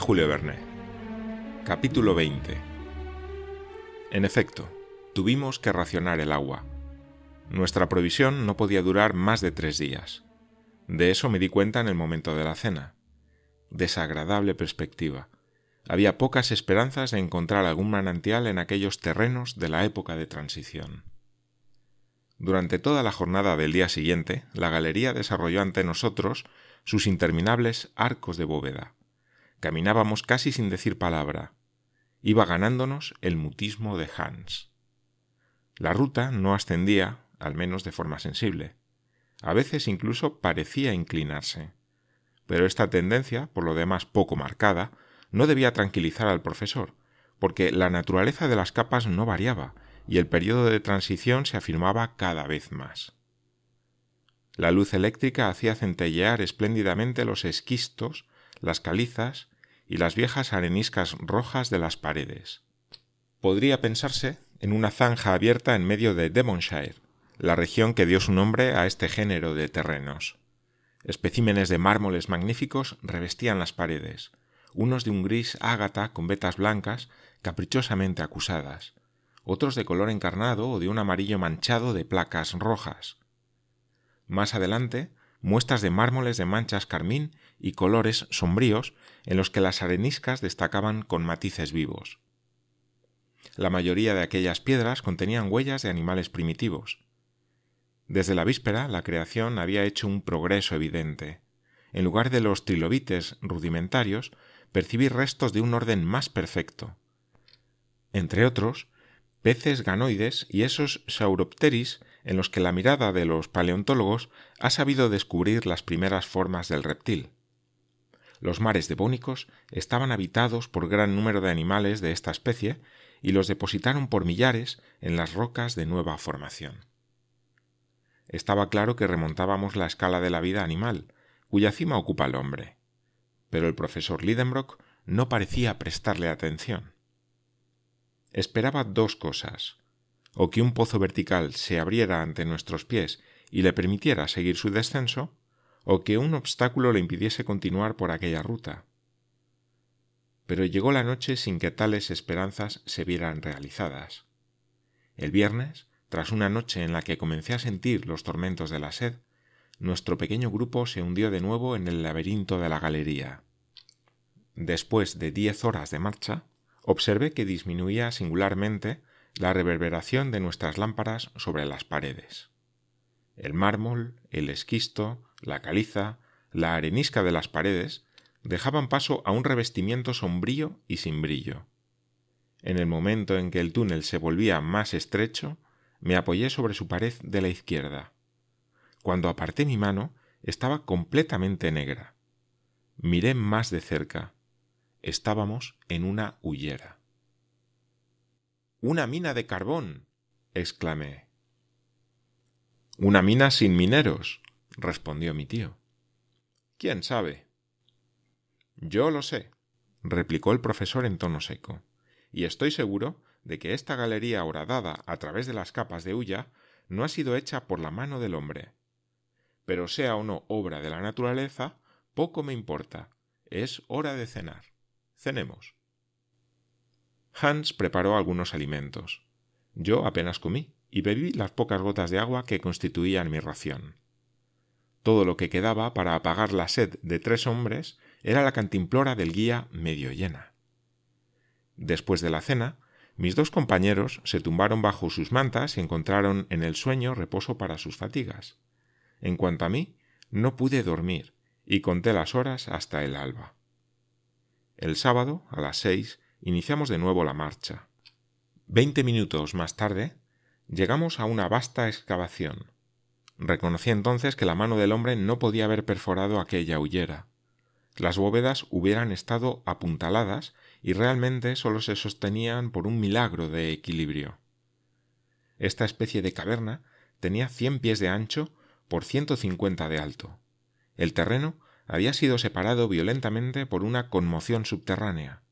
Julio Verne Capítulo 20 En efecto, tuvimos que racionar el agua. Nuestra provisión no podía durar más de tres días. De eso me di cuenta en el momento de la cena. Desagradable perspectiva. Había pocas esperanzas de encontrar algún manantial en aquellos terrenos de la época de transición. Durante toda la jornada del día siguiente, la galería desarrolló ante nosotros sus interminables arcos de bóveda. Caminábamos casi sin decir palabra. Iba ganándonos el mutismo de Hans. La ruta no ascendía, al menos de forma sensible. A veces incluso parecía inclinarse. Pero esta tendencia, por lo demás poco marcada, no debía tranquilizar al profesor, porque la naturaleza de las capas no variaba, y el periodo de transición se afirmaba cada vez más. La luz eléctrica hacía centellear espléndidamente los esquistos, las calizas y las viejas areniscas rojas de las paredes. Podría pensarse en una zanja abierta en medio de Devonshire, la región que dio su nombre a este género de terrenos. Especímenes de mármoles magníficos revestían las paredes, unos de un gris ágata con vetas blancas caprichosamente acusadas, otros de color encarnado o de un amarillo manchado de placas rojas. Más adelante, muestras de mármoles de manchas carmín y colores sombríos en los que las areniscas destacaban con matices vivos. La mayoría de aquellas piedras contenían huellas de animales primitivos. Desde la víspera la creación había hecho un progreso evidente. En lugar de los trilobites rudimentarios, percibí restos de un orden más perfecto. Entre otros, peces ganoides y esos sauropteris en los que la mirada de los paleontólogos ha sabido descubrir las primeras formas del reptil. Los mares devónicos estaban habitados por gran número de animales de esta especie y los depositaron por millares en las rocas de nueva formación. Estaba claro que remontábamos la escala de la vida animal, cuya cima ocupa el hombre. Pero el profesor Lidenbrock no parecía prestarle atención esperaba dos cosas o que un pozo vertical se abriera ante nuestros pies y le permitiera seguir su descenso, o que un obstáculo le impidiese continuar por aquella ruta. Pero llegó la noche sin que tales esperanzas se vieran realizadas. El viernes, tras una noche en la que comencé a sentir los tormentos de la sed, nuestro pequeño grupo se hundió de nuevo en el laberinto de la galería. Después de diez horas de marcha, observé que disminuía singularmente la reverberación de nuestras lámparas sobre las paredes. El mármol, el esquisto, la caliza, la arenisca de las paredes dejaban paso a un revestimiento sombrío y sin brillo. En el momento en que el túnel se volvía más estrecho, me apoyé sobre su pared de la izquierda. Cuando aparté mi mano, estaba completamente negra. Miré más de cerca Estábamos en una hullera. Una mina de carbón. exclamé. Una mina sin mineros, respondió mi tío. ¿Quién sabe? Yo lo sé, replicó el profesor en tono seco, y estoy seguro de que esta galería horadada a través de las capas de hulla no ha sido hecha por la mano del hombre. Pero sea o no obra de la naturaleza, poco me importa. Es hora de cenar. Cenemos. Hans preparó algunos alimentos. Yo apenas comí y bebí las pocas gotas de agua que constituían mi ración. Todo lo que quedaba para apagar la sed de tres hombres era la cantimplora del guía medio llena. Después de la cena, mis dos compañeros se tumbaron bajo sus mantas y encontraron en el sueño reposo para sus fatigas. En cuanto a mí, no pude dormir y conté las horas hasta el alba. El sábado, a las seis, iniciamos de nuevo la marcha. Veinte minutos más tarde, llegamos a una vasta excavación. Reconocí entonces que la mano del hombre no podía haber perforado aquella hullera. Las bóvedas hubieran estado apuntaladas y realmente sólo se sostenían por un milagro de equilibrio. Esta especie de caverna tenía cien pies de ancho por ciento cincuenta de alto. El terreno había sido separado violentamente por una conmoción subterránea.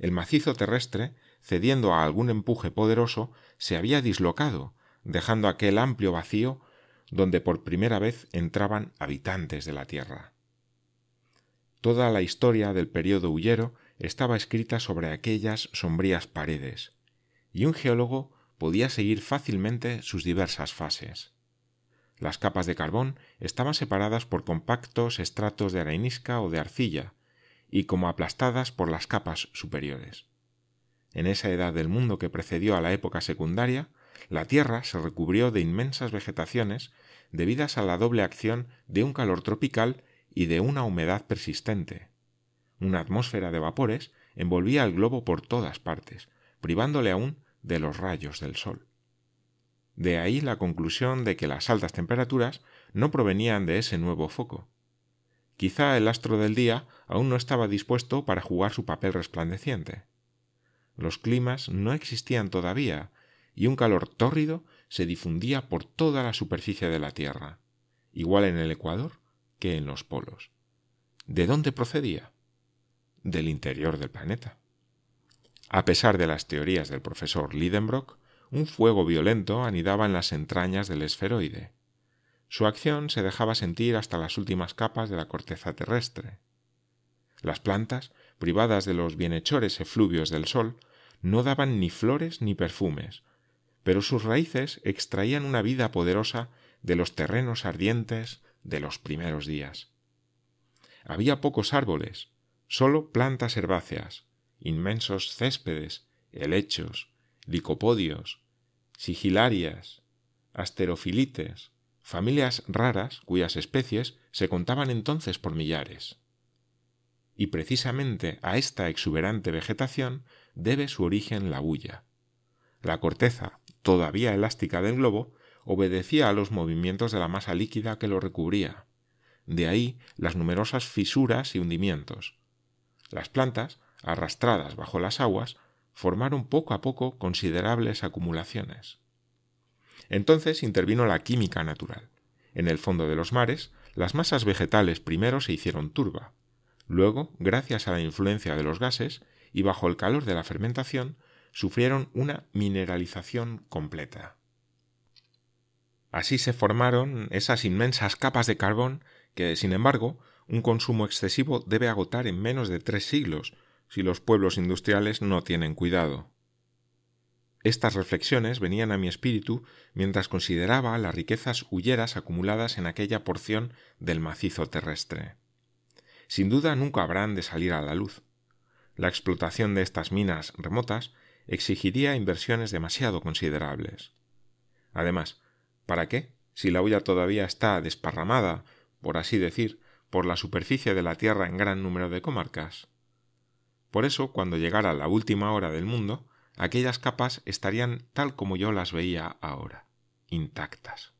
El macizo terrestre, cediendo a algún empuje poderoso, se había dislocado, dejando aquel amplio vacío donde por primera vez entraban habitantes de la tierra. Toda la historia del periodo huyero estaba escrita sobre aquellas sombrías paredes, y un geólogo podía seguir fácilmente sus diversas fases. Las capas de carbón estaban separadas por compactos estratos de arenisca o de arcilla, y como aplastadas por las capas superiores. En esa edad del mundo que precedió a la época secundaria, la Tierra se recubrió de inmensas vegetaciones debidas a la doble acción de un calor tropical y de una humedad persistente. Una atmósfera de vapores envolvía el globo por todas partes, privándole aún de los rayos del sol. De ahí la conclusión de que las altas temperaturas no provenían de ese nuevo foco. Quizá el astro del día aún no estaba dispuesto para jugar su papel resplandeciente. Los climas no existían todavía, y un calor tórrido se difundía por toda la superficie de la Tierra, igual en el Ecuador que en los polos. ¿De dónde procedía? Del interior del planeta. A pesar de las teorías del profesor Lidenbrock, un fuego violento anidaba en las entrañas del esferoide. Su acción se dejaba sentir hasta las últimas capas de la corteza terrestre. Las plantas, privadas de los bienhechores efluvios del sol, no daban ni flores ni perfumes, pero sus raíces extraían una vida poderosa de los terrenos ardientes de los primeros días. Había pocos árboles, sólo plantas herbáceas, inmensos céspedes, helechos, licopodios, sigilarias, asterofilites, familias raras cuyas especies se contaban entonces por millares. Y precisamente a esta exuberante vegetación debe su origen la bulla. La corteza, todavía elástica del globo, obedecía a los movimientos de la masa líquida que lo recubría. De ahí las numerosas fisuras y hundimientos. Las plantas, arrastradas bajo las aguas, formaron poco a poco considerables acumulaciones. Entonces intervino la química natural. En el fondo de los mares, las masas vegetales primero se hicieron turba. Luego, gracias a la influencia de los gases y bajo el calor de la fermentación, sufrieron una mineralización completa. Así se formaron esas inmensas capas de carbón que, sin embargo, un consumo excesivo debe agotar en menos de tres siglos si los pueblos industriales no tienen cuidado. Estas reflexiones venían a mi espíritu mientras consideraba las riquezas hulleras acumuladas en aquella porción del macizo terrestre. Sin duda nunca habrán de salir a la luz. La explotación de estas minas remotas exigiría inversiones demasiado considerables. Además, ¿Para qué? Si la hulla todavía está desparramada, por así decir, por la superficie de la Tierra en gran número de comarcas. Por eso, cuando llegara la última hora del mundo, aquellas capas estarían tal como yo las veía ahora, intactas.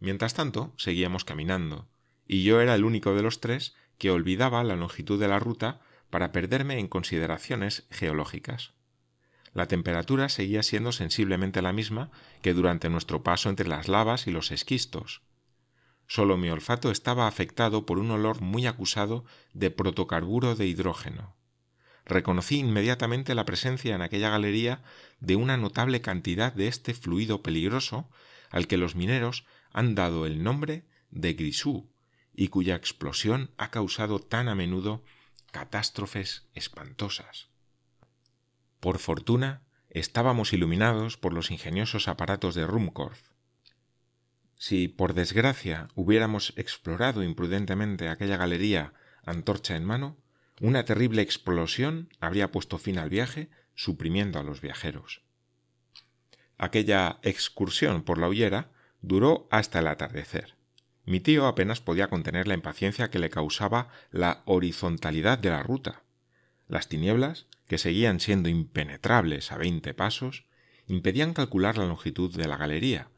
Mientras tanto, seguíamos caminando, y yo era el único de los tres que olvidaba la longitud de la ruta para perderme en consideraciones geológicas la temperatura seguía siendo sensiblemente la misma que durante nuestro paso entre las lavas y los esquistos. Solo mi olfato estaba afectado por un olor muy acusado de protocarburo de hidrógeno. Reconocí inmediatamente la presencia en aquella galería de una notable cantidad de este fluido peligroso al que los mineros han dado el nombre de grisú y cuya explosión ha causado tan a menudo catástrofes espantosas. Por fortuna, estábamos iluminados por los ingeniosos aparatos de Ruhmkorff. Si, por desgracia, hubiéramos explorado imprudentemente aquella galería antorcha en mano, una terrible explosión habría puesto fin al viaje, suprimiendo a los viajeros. Aquella excursión por la hullera duró hasta el atardecer. Mi tío apenas podía contener la impaciencia que le causaba la horizontalidad de la ruta. Las tinieblas que seguían siendo impenetrables a veinte pasos, impedían calcular la longitud de la galería,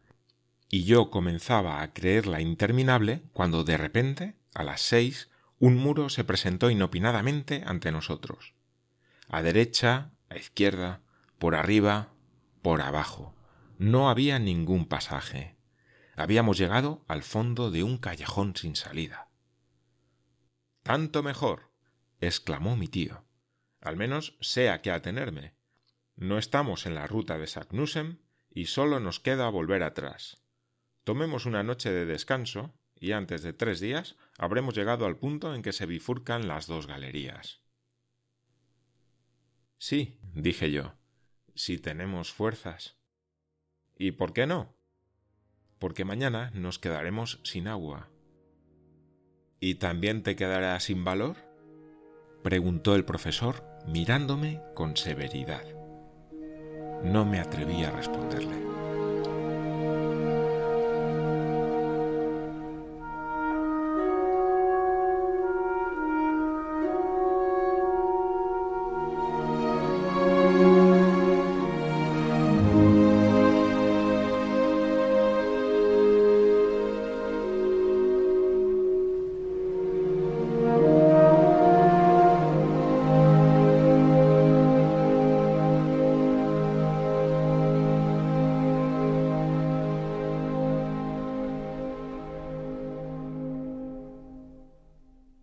y yo comenzaba a creerla interminable cuando de repente, a las seis, un muro se presentó inopinadamente ante nosotros. A derecha, a izquierda, por arriba, por abajo. No había ningún pasaje. Habíamos llegado al fondo de un callejón sin salida. Tanto mejor. exclamó mi tío. Al menos sé a qué atenerme. No estamos en la ruta de Saknussem y solo nos queda volver atrás. Tomemos una noche de descanso y antes de tres días habremos llegado al punto en que se bifurcan las dos galerías. Sí, dije yo, si tenemos fuerzas. ¿Y por qué no? Porque mañana nos quedaremos sin agua. ¿Y también te quedarás sin valor? preguntó el profesor mirándome con severidad. No me atreví a responderle.